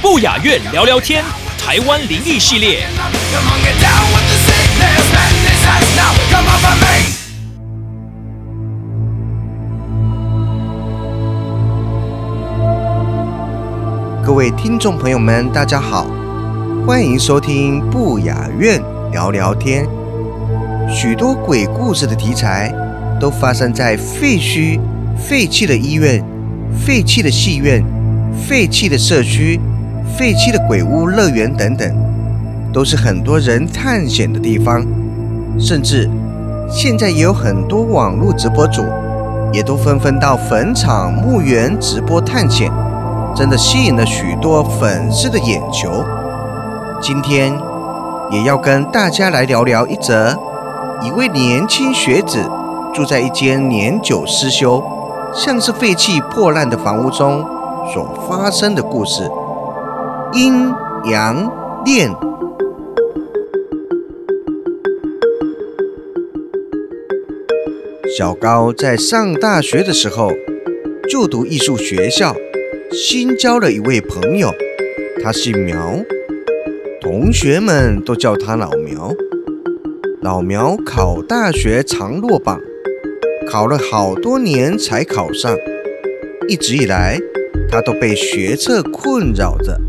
不雅院聊聊天，台湾灵异系列。各位听众朋友们，大家好，欢迎收听不雅院聊聊天。许多鬼故事的题材都发生在废墟、废弃的医院、废弃的戏院、废弃的社区、废弃的鬼屋、乐园等等，都是很多人探险的地方。甚至现在也有很多网络直播主，也都纷纷到坟场、墓园直播探险。真的吸引了许多粉丝的眼球。今天也要跟大家来聊聊一则一位年轻学子住在一间年久失修、像是废弃破烂的房屋中所发生的故事。阴阳恋。小高在上大学的时候就读艺术学校。新交了一位朋友，他姓苗，同学们都叫他老苗。老苗考大学常落榜，考了好多年才考上。一直以来，他都被学测困扰着，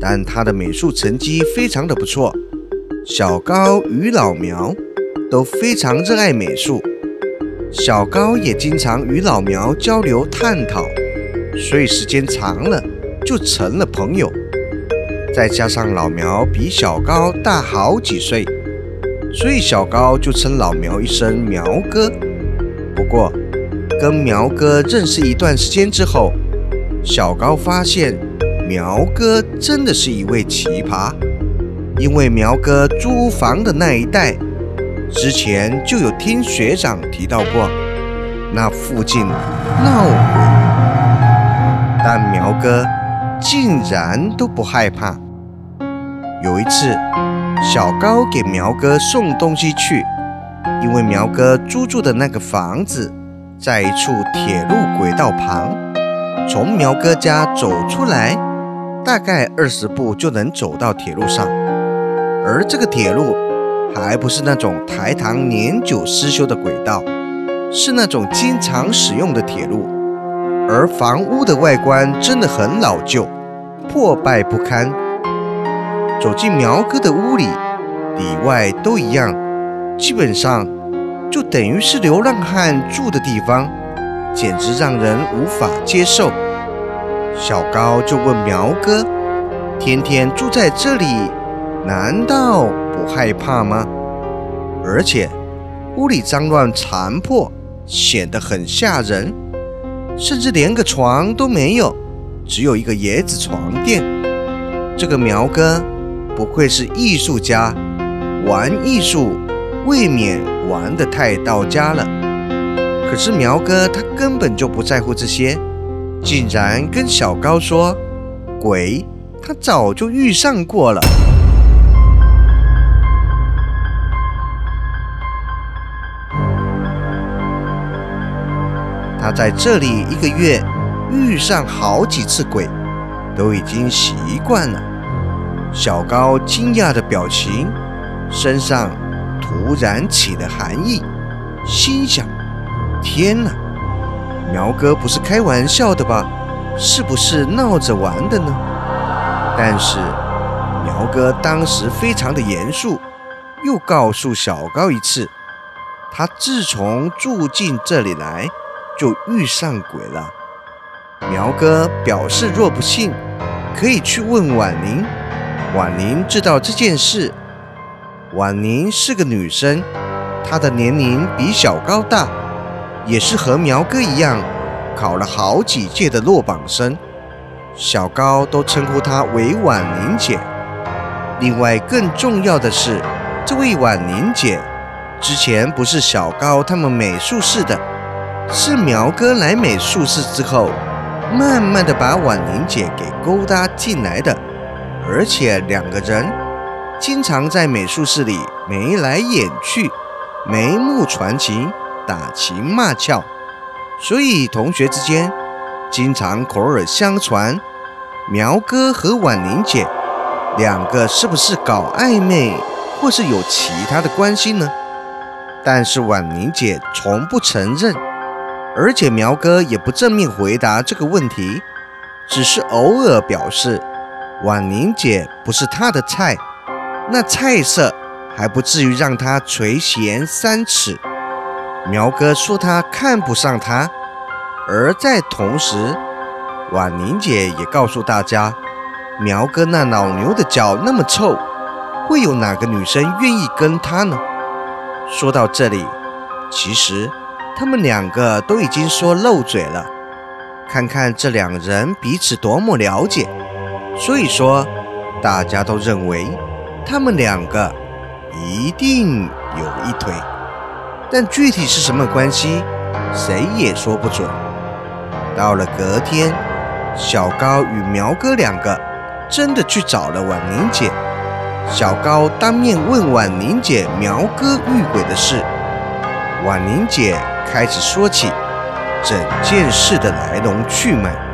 但他的美术成绩非常的不错。小高与老苗都非常热爱美术，小高也经常与老苗交流探讨。所以时间长了，就成了朋友。再加上老苗比小高大好几岁，所以小高就称老苗一声苗哥。不过，跟苗哥认识一段时间之后，小高发现苗哥真的是一位奇葩。因为苗哥租房的那一带，之前就有听学长提到过，那附近闹鬼。但苗哥竟然都不害怕。有一次，小高给苗哥送东西去，因为苗哥租住的那个房子在一处铁路轨道旁，从苗哥家走出来，大概二十步就能走到铁路上。而这个铁路还不是那种台糖年久失修的轨道，是那种经常使用的铁路。而房屋的外观真的很老旧，破败不堪。走进苗哥的屋里，里外都一样，基本上就等于是流浪汉住的地方，简直让人无法接受。小高就问苗哥：“天天住在这里，难道不害怕吗？而且屋里脏乱残破，显得很吓人。”甚至连个床都没有，只有一个椰子床垫。这个苗哥不愧是艺术家，玩艺术未免玩得太到家了。可是苗哥他根本就不在乎这些，竟然跟小高说：“鬼他早就遇上过了。”他在这里一个月遇上好几次鬼，都已经习惯了。小高惊讶的表情，身上突然起的寒意，心想：天哪，苗哥不是开玩笑的吧？是不是闹着玩的呢？但是苗哥当时非常的严肃，又告诉小高一次，他自从住进这里来。就遇上鬼了。苗哥表示，若不信，可以去问婉宁。婉宁知道这件事。婉宁是个女生，她的年龄比小高大，也是和苗哥一样考了好几届的落榜生。小高都称呼她为婉宁姐。另外，更重要的是，这位婉宁姐之前不是小高他们美术室的，是苗哥来美术室之后，慢慢的把婉宁姐给勾搭进来的。而且两个人经常在美术室里眉来眼去，眉目传情，打情骂俏，所以同学之间。经常口耳相传，苗哥和婉玲姐两个是不是搞暧昧，或是有其他的关系呢？但是婉玲姐从不承认，而且苗哥也不正面回答这个问题，只是偶尔表示婉玲姐不是他的菜，那菜色还不至于让他垂涎三尺。苗哥说他看不上他。而在同时，婉宁姐也告诉大家，苗哥那老牛的脚那么臭，会有哪个女生愿意跟他呢？说到这里，其实他们两个都已经说漏嘴了。看看这两人彼此多么了解，所以说大家都认为他们两个一定有一腿，但具体是什么关系，谁也说不准。到了隔天，小高与苗哥两个真的去找了婉玲姐。小高当面问婉玲姐苗哥遇鬼的事，婉玲姐开始说起整件事的来龙去脉。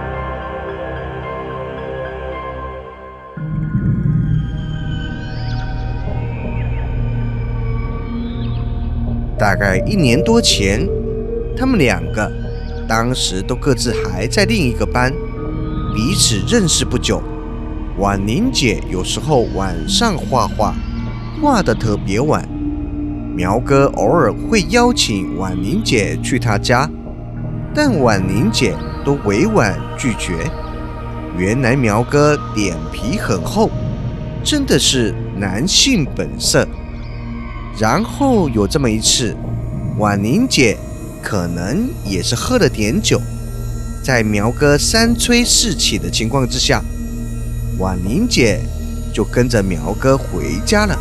大概一年多前，他们两个。当时都各自还在另一个班，彼此认识不久。婉宁姐有时候晚上画画，画得特别晚。苗哥偶尔会邀请婉宁姐去他家，但婉宁姐都委婉拒绝。原来苗哥脸皮很厚，真的是男性本色。然后有这么一次，婉玲姐。可能也是喝了点酒，在苗哥三催四请的情况之下，婉玲姐就跟着苗哥回家了。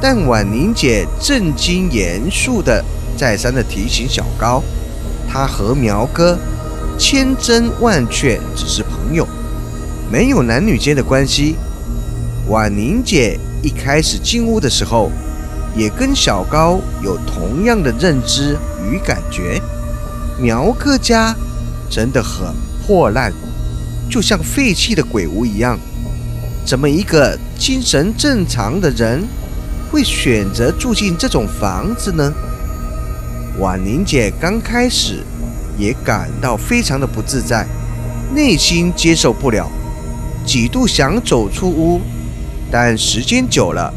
但婉玲姐正经严肃的再三的提醒小高，她和苗哥千真万确只是朋友，没有男女间的关系。婉玲姐一开始进屋的时候，也跟小高有同样的认知。与感觉，苗哥家真的很破烂，就像废弃的鬼屋一样。怎么一个精神正常的人会选择住进这种房子呢？婉玲姐刚开始也感到非常的不自在，内心接受不了，几度想走出屋，但时间久了，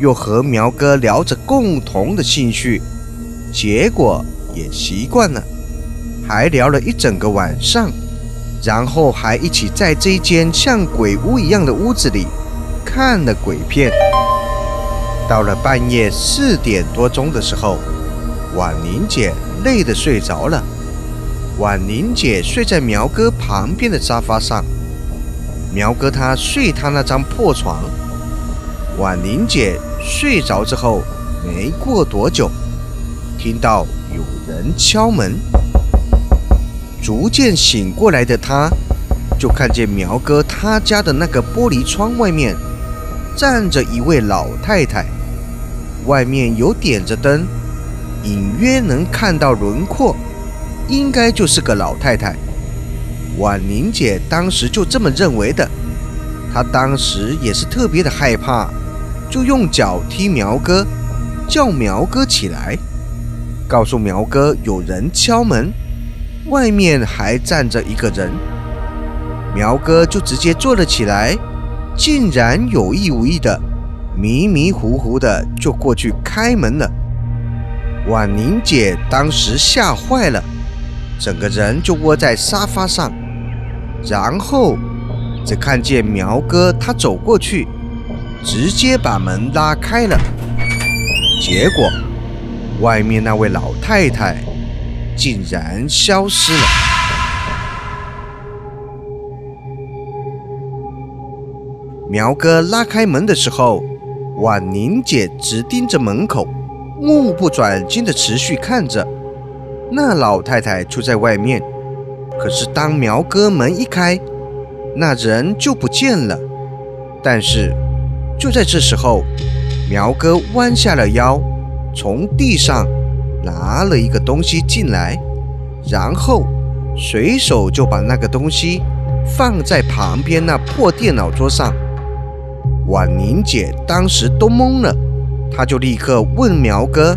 又和苗哥聊着共同的兴趣。结果也习惯了，还聊了一整个晚上，然后还一起在这间像鬼屋一样的屋子里看了鬼片。到了半夜四点多钟的时候，婉玲姐累得睡着了。婉玲姐睡在苗哥旁边的沙发上，苗哥他睡他那张破床。婉玲姐睡着之后，没过多久。听到有人敲门，逐渐醒过来的他，就看见苗哥他家的那个玻璃窗外面站着一位老太太，外面有点着灯，隐约能看到轮廓，应该就是个老太太。婉玲姐当时就这么认为的，她当时也是特别的害怕，就用脚踢苗哥，叫苗哥起来。告诉苗哥有人敲门，外面还站着一个人。苗哥就直接坐了起来，竟然有意无意的、迷迷糊糊的就过去开门了。婉宁姐当时吓坏了，整个人就窝在沙发上，然后只看见苗哥他走过去，直接把门拉开了，结果。外面那位老太太竟然消失了。苗哥拉开门的时候，婉宁姐直盯着门口，目不转睛的持续看着。那老太太就在外面，可是当苗哥门一开，那人就不见了。但是就在这时候，苗哥弯下了腰，从地上拿了一个东西进来，然后随手就把那个东西放在旁边那破电脑桌上。婉宁姐当时都懵了，她就立刻问苗哥，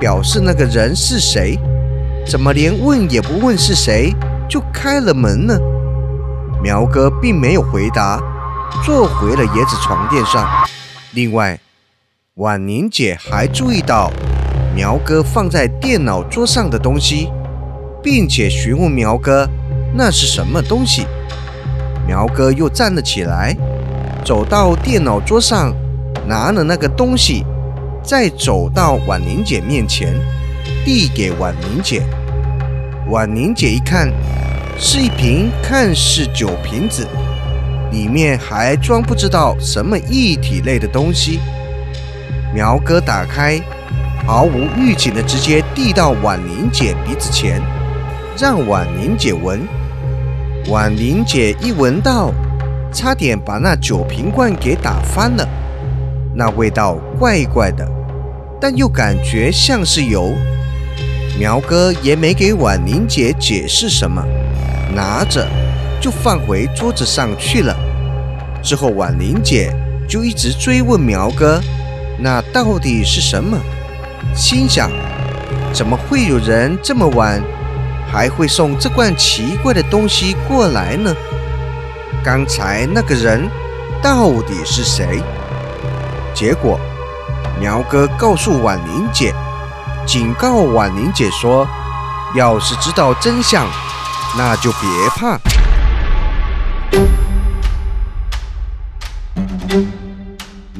表示那个人是谁？怎么连问也不问是谁就开了门呢？苗哥并没有回答，坐回了椰子床垫上。另外，婉宁姐还注意到苗哥放在电脑桌上的东西，并且询问苗哥那是什么东西。苗哥又站了起来。走到电脑桌上，拿了那个东西，再走到婉宁姐面前，递给婉宁姐。婉宁姐一看，是一瓶看似酒瓶子，里面还装不知道什么液体类的东西。苗哥打开，毫无预警的直接递到婉玲姐鼻子前，让婉玲姐闻。婉玲姐一闻到。差点把那酒瓶罐给打翻了，那味道怪怪的，但又感觉像是油。苗哥也没给婉玲姐解释什么，拿着就放回桌子上去了。之后婉玲姐就一直追问苗哥，那到底是什么？心想，怎么会有人这么晚还会送这罐奇怪的东西过来呢？刚才那个人到底是谁？结果苗哥告诉婉玲姐，警告婉玲姐说：“要是知道真相，那就别怕。”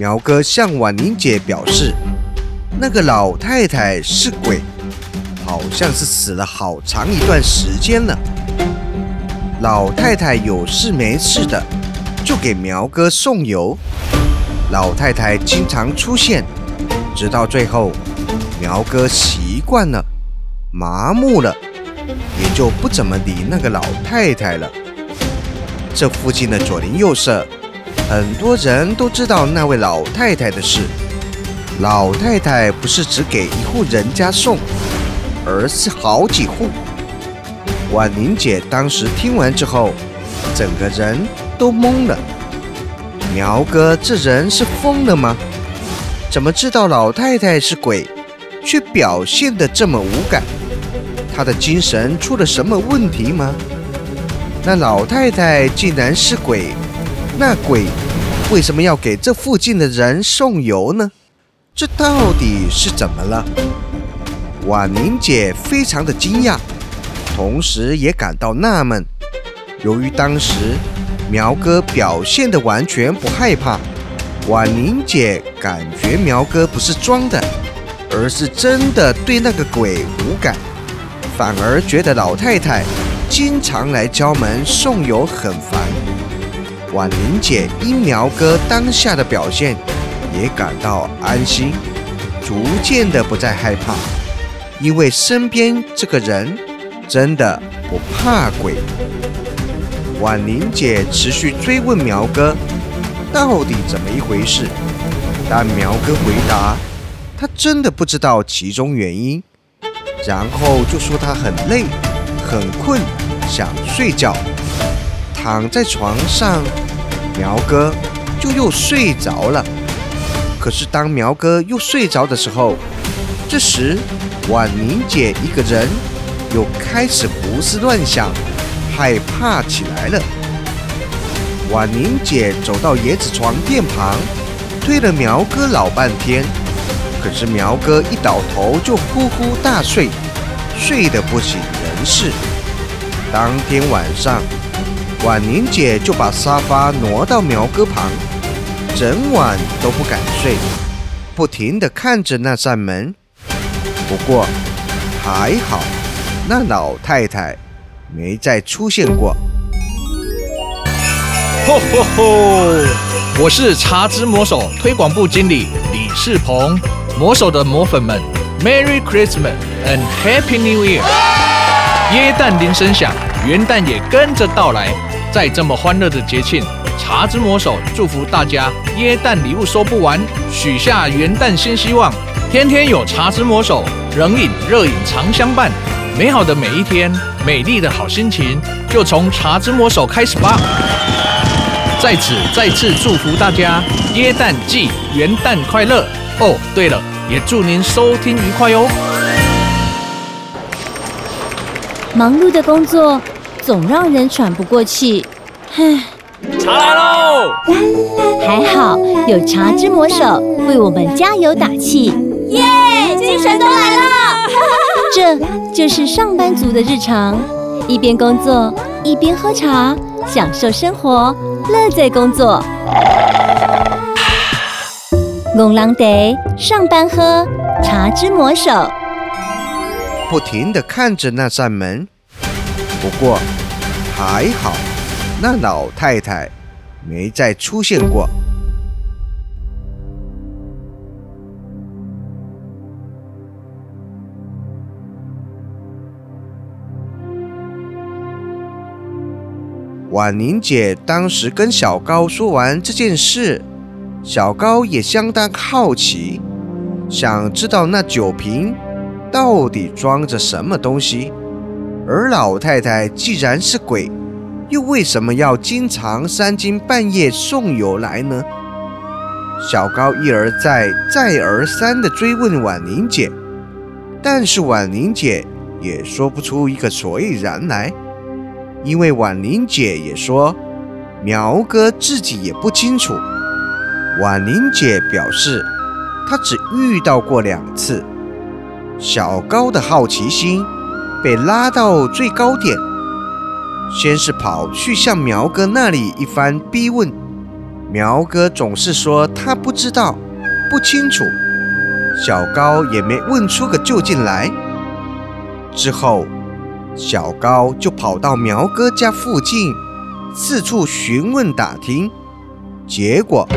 苗哥向婉玲姐表示，那个老太太是鬼，好像是死了好长一段时间了。老太太有事没事的，就给苗哥送油。老太太经常出现，直到最后，苗哥习惯了，麻木了，也就不怎么理那个老太太了。这附近的左邻右舍，很多人都知道那位老太太的事。老太太不是只给一户人家送，而是好几户。婉玲姐当时听完之后，整个人都懵了。苗哥这人是疯了吗？怎么知道老太太是鬼，却表现得这么无感？他的精神出了什么问题吗？那老太太竟然是鬼，那鬼为什么要给这附近的人送油呢？这到底是怎么了？婉宁姐非常的惊讶。同时也感到纳闷，由于当时苗哥表现的完全不害怕，婉宁姐感觉苗哥不是装的，而是真的对那个鬼无感，反而觉得老太太经常来敲门送油很烦。婉玲姐因苗哥当下的表现也感到安心，逐渐的不再害怕，因为身边这个人。真的不怕鬼。婉玲姐持续追问苗哥，到底怎么一回事？但苗哥回答，他真的不知道其中原因，然后就说他很累、很困，想睡觉，躺在床上，苗哥就又睡着了。可是当苗哥又睡着的时候，这时婉宁姐一个人。又开始胡思乱想，害怕起来了。婉宁姐走到椰子床垫旁，推了苗哥老半天，可是苗哥一倒头就呼呼大睡，睡得不省人事。当天晚上，婉宁姐就把沙发挪到苗哥旁，整晚都不敢睡，不停地看着那扇门。不过还好，那老太太没再出现过。吼吼吼！我是茶之魔手推广部经理李世鹏，魔手的魔粉们，Merry Christmas and Happy New Year！耶诞铃声响，元旦也跟着到来。在这么欢乐的节庆，茶之魔手祝福大家耶诞礼物收不完，许下元旦新希望，天天有茶之魔手，冷饮热饮常相伴。美好的每一天，美丽的好心情，就从茶之魔手开始吧。在此再次祝福大家耶诞季元旦快乐哦！对了，也祝您收听愉快哦。忙碌的工作总让人喘不过气，唉，茶来喽！还好有茶之魔手为我们加油打气，耶，精神都来了！这就是上班族的日常，一边工作一边喝茶，享受生活。乐在工作，龙狼得上班喝茶之魔手，不停地看着那扇门。不过还好，那老太太没再出现过。婉宁姐当时跟小高说完这件事，小高也相当好奇，想知道那酒瓶到底装着什么东西。而老太太既然是鬼，又为什么要经常三更半夜送油来呢？小高一而再、再而三地追问婉玲姐，但是婉玲姐也说不出一个所以然来。因为婉玲姐也说，苗哥自己也不清楚。婉玲姐表示，她只遇到过两次。小高的好奇心被拉到最高点，先是跑去向苗哥那里一番逼问，苗哥总是说他不知道、不清楚。小高也没问出个究竟来。之后。小高就跑到苗哥家附近，四处询问打听。结果，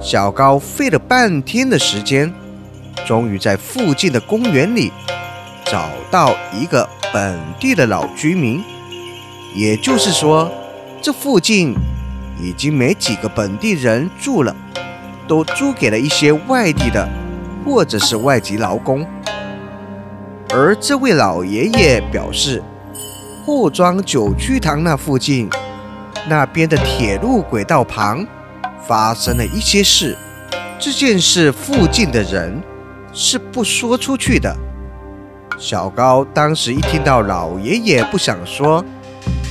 小高费了半天的时间，终于在附近的公园里找到一个本地的老居民。也就是说，这附近已经没几个本地人住了，都租给了一些外地的或者是外籍劳工。而这位老爷爷表示，霍庄九曲堂那附近，那边的铁路轨道旁发生了一些事。这件事附近的人是不说出去的。小高当时一听到老爷爷不想说，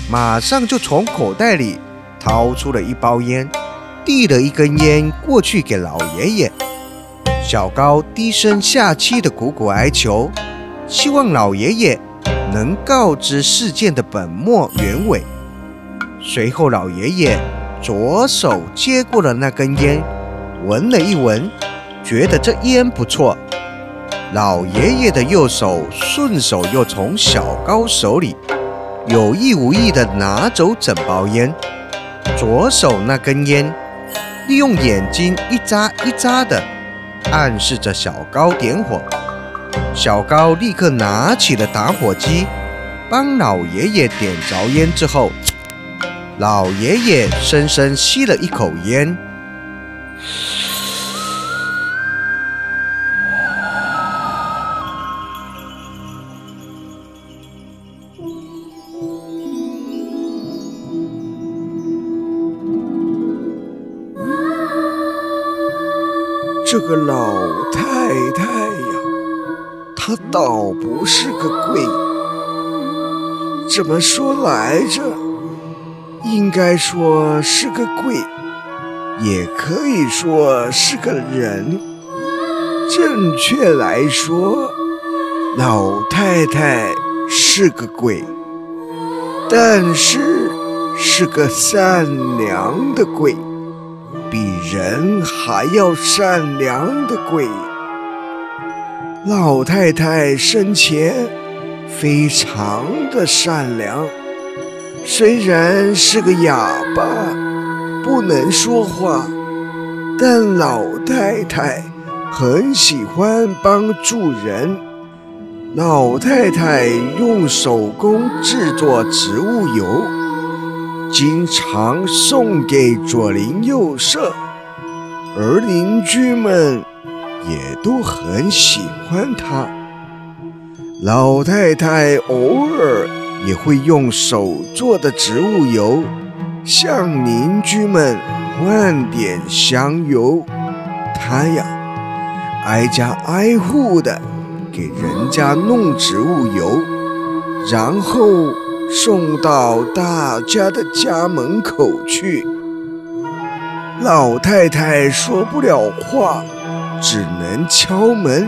马上就从口袋里掏出了一包烟，递了一根烟过去给老爷爷。小高低声下气的苦苦哀求。希望老爷爷能告知事件的本末原委。随后，老爷爷左手接过了那根烟，闻了一闻，觉得这烟不错。老爷爷的右手顺手又从小高手里有意无意地拿走整包烟，左手那根烟利用眼睛一眨一眨的暗示着小高点火。小高立刻拿起了打火机，帮老爷爷点着烟之后，老爷爷深深吸了一口烟。这个老太太。呀，她倒不是个鬼，怎么说来着？应该说是个鬼，也可以说是个人。正确来说，老太太是个鬼，但是是个善良的鬼，比人还要善良的鬼。老太太生前非常的善良，虽然是个哑巴，不能说话，但老太太很喜欢帮助人。老太太用手工制作植物油，经常送给左邻右舍，而邻居们。也都很喜欢它。老太太偶尔也会用手做的植物油向邻居们换点香油。她呀，挨家挨户的给人家弄植物油，然后送到大家的家门口去。老太太说不了话。只能敲门，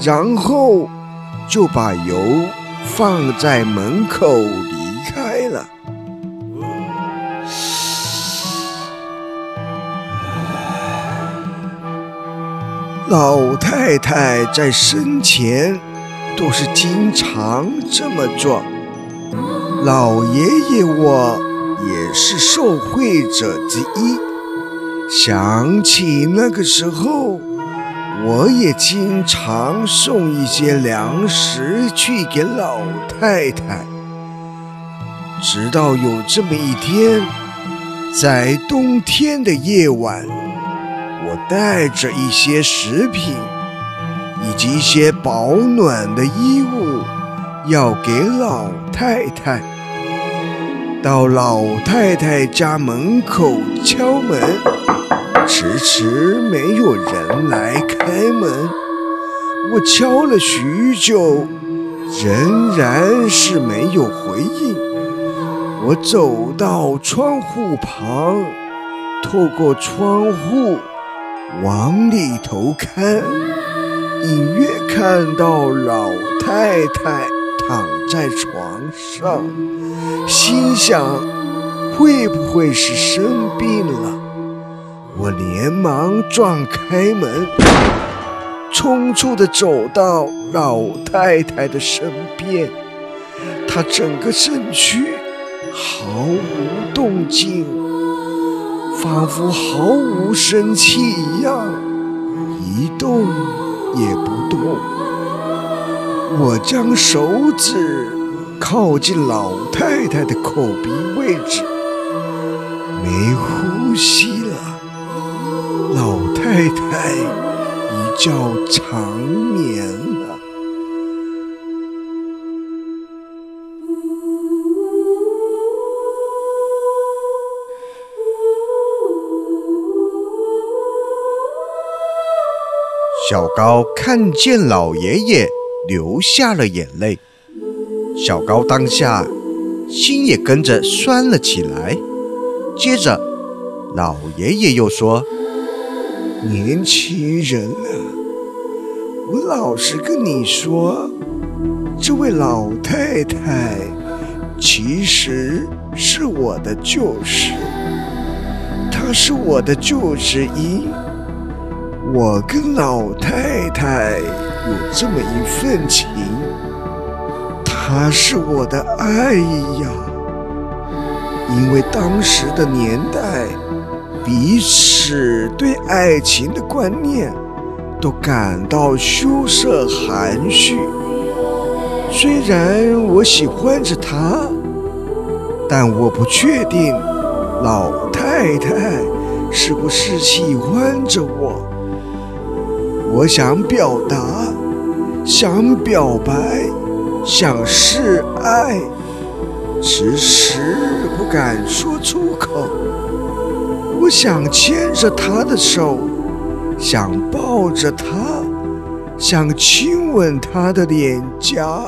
然后就把油放在门口离开了。老太太在生前都是经常这么做，老爷爷我也是受惠者之一。想起那个时候。我也经常送一些粮食去给老太太，直到有这么一天，在冬天的夜晚，我带着一些食品以及一些保暖的衣物，要给老太太。到老太太家门口敲门。迟迟没有人来开门，我敲了许久，仍然是没有回应。我走到窗户旁，透过窗户往里头看，隐约看到老太太躺在床上，心想会不会是生病了？我连忙撞开门，匆促地走到老太太的身边。她整个身躯毫无动静，仿佛毫无生气一样，一动也不动。我将手指靠近老太太的口鼻位置，没呼吸了。老太太一觉长眠了。小高看见老爷爷流下了眼泪，小高当下心也跟着酸了起来。接着，老爷爷又说。年轻人啊，我老实跟你说，这位老太太其实是我的旧识，她是我的救世因。我跟老太太有这么一份情，她是我的爱呀。因为当时的年代。彼此对爱情的观念都感到羞涩含蓄。虽然我喜欢着他，但我不确定老太太是不是喜欢着我。我想表达，想表白，想示爱，迟迟不敢说出口。我想牵着她的手，想抱着她，想亲吻她的脸颊，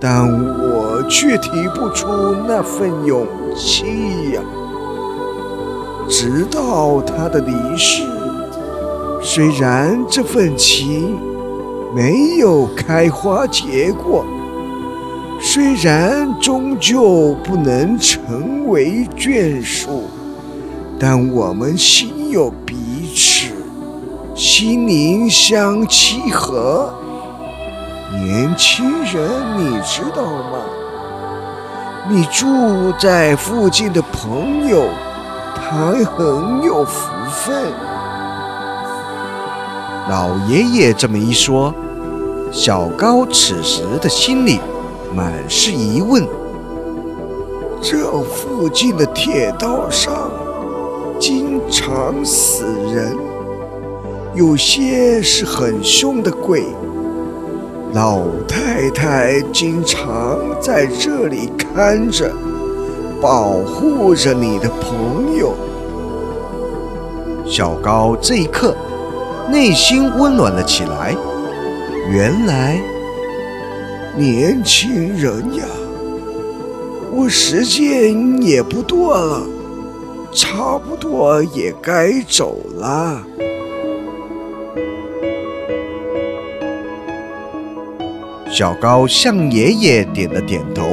但我却提不出那份勇气呀。直到她的离世，虽然这份情没有开花结果，虽然终究不能成为眷属。但我们心有彼此，心灵相契合。年轻人，你知道吗？你住在附近的朋友，他很有福分。老爷爷这么一说，小高此时的心里满是疑问。这附近的铁道上经常死人，有些是很凶的鬼。老太太经常在这里看着，保护着你的朋友。小高这一刻内心温暖了起来。原来，年轻人呀，我时间也不多了，差不多也该走了。小高向爷爷点了点头，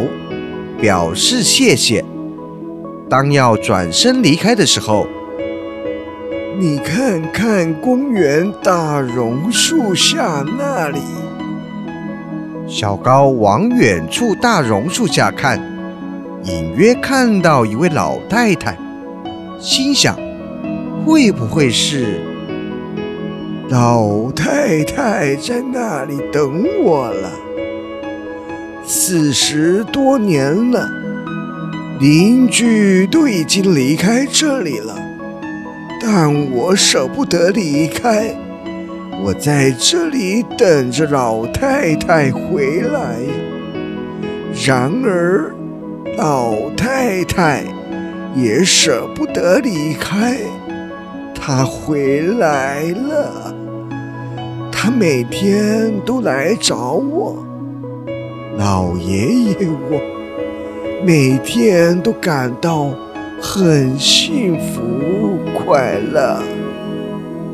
表示谢谢。当要转身离开的时候，你看看公园大榕树下那里。小高往远处大榕树下看，隐约看到一位老太太，心想：会不会是老太太在那里等我了？四十多年了，邻居都已经离开这里了，但我舍不得离开，我在这里等着老太太回来。然而，老太太也舍不得离开，她回来了，她每天都来找我。老爷爷，我每天都感到很幸福快乐。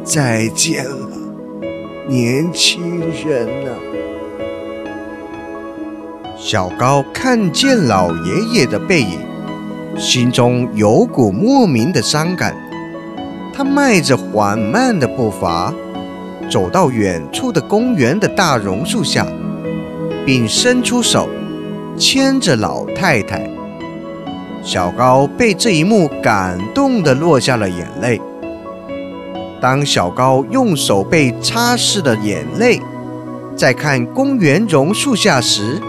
再见了，年轻人啊！小高看见老爷爷的背影，心中有股莫名的伤感。他迈着缓慢的步伐，走到远处的公园的大榕树下。并伸出手牵着老太太，小高被这一幕感动的落下了眼泪。当小高用手背擦拭的眼泪，再看公园榕树下时，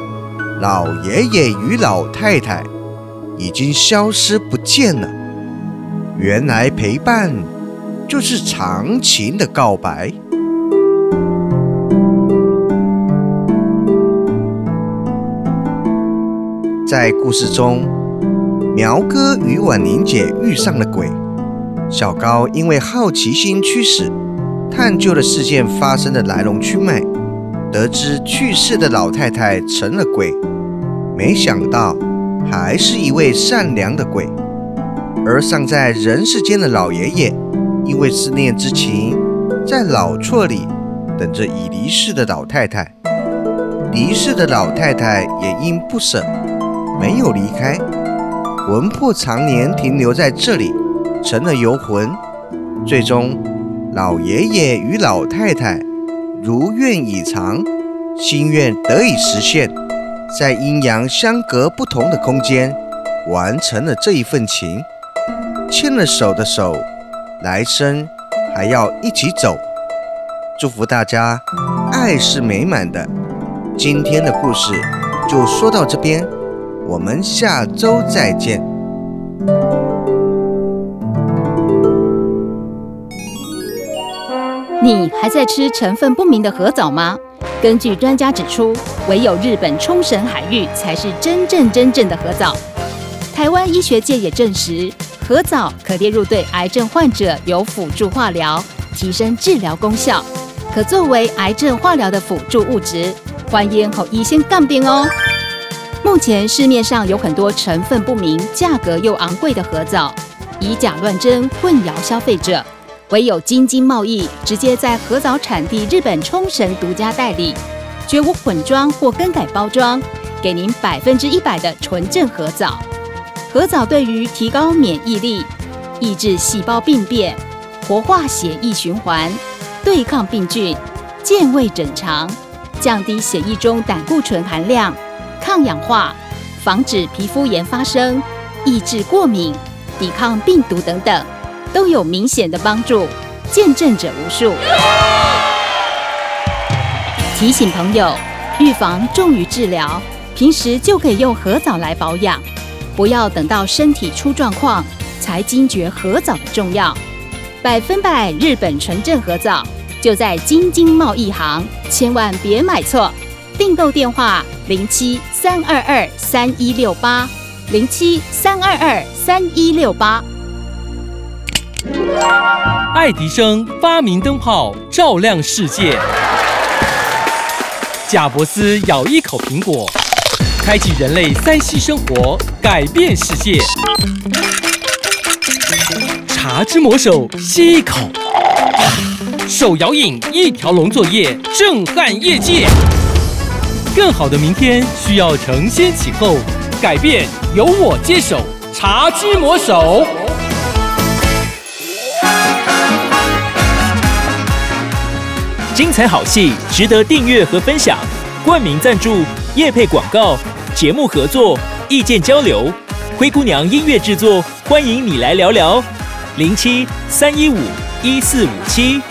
老爷爷与老太太已经消失不见了。原来陪伴就是长情的告白。在故事中，苗哥与婉玲姐遇上了鬼。小高因为好奇心驱使，探究了事件发生的来龙去脉，得知去世的老太太成了鬼，没想到还是一位善良的鬼。而尚在人世间的老爷爷，因为思念之情，在老厝里等着已离世的老太太。离世的老太太也因不舍。没有离开，魂魄常年停留在这里，成了游魂。最终，老爷爷与老太太如愿以偿，心愿得以实现，在阴阳相隔不同的空间，完成了这一份情。牵了手的手，来生还要一起走。祝福大家，爱是美满的。今天的故事就说到这边。我们下周再见。你还在吃成分不明的核藻吗？根据专家指出，唯有日本冲绳海域才是真正真正的核藻。台湾医学界也证实，核藻可列入对癌症患者有辅助化疗，提升治疗功效，可作为癌症化疗的辅助物质。欢迎和医生杠定哦。目前市面上有很多成分不明、价格又昂贵的合藻，以假乱真，混淆消费者。唯有京津贸易直接在合藻产地日本冲绳独家代理，绝无混装或更改包装，给您百分之一百的纯正合藻。合藻对于提高免疫力、抑制细胞病变、活化血液循环、对抗病菌、健胃整肠、降低血液中胆固醇含量、抗氧化、防止皮肤炎发生、抑制过敏、抵抗病毒等等，都有明显的帮助，见证者无数。提醒朋友，预防重于治疗，平时就可以用核藻来保养，不要等到身体出状况才惊觉核藻的重要。百分百日本纯正核藻就在京津贸易行，千万别买错。订购电话：零七三二二三一六八，零七三二二三一六八。爱迪生发明灯泡，照亮世界。贾伯斯咬一口苹果，开启人类三 C 生活，改变世界。茶之魔手吸一口，手摇饮一条龙作业，震撼业界。更好的明天需要承先启后，改变由我接手。茶之魔手。精彩好戏值得订阅和分享，冠名赞助、夜配广告、节目合作、意见交流，灰姑娘音乐制作，欢迎你来聊聊，零七三一五一四五七。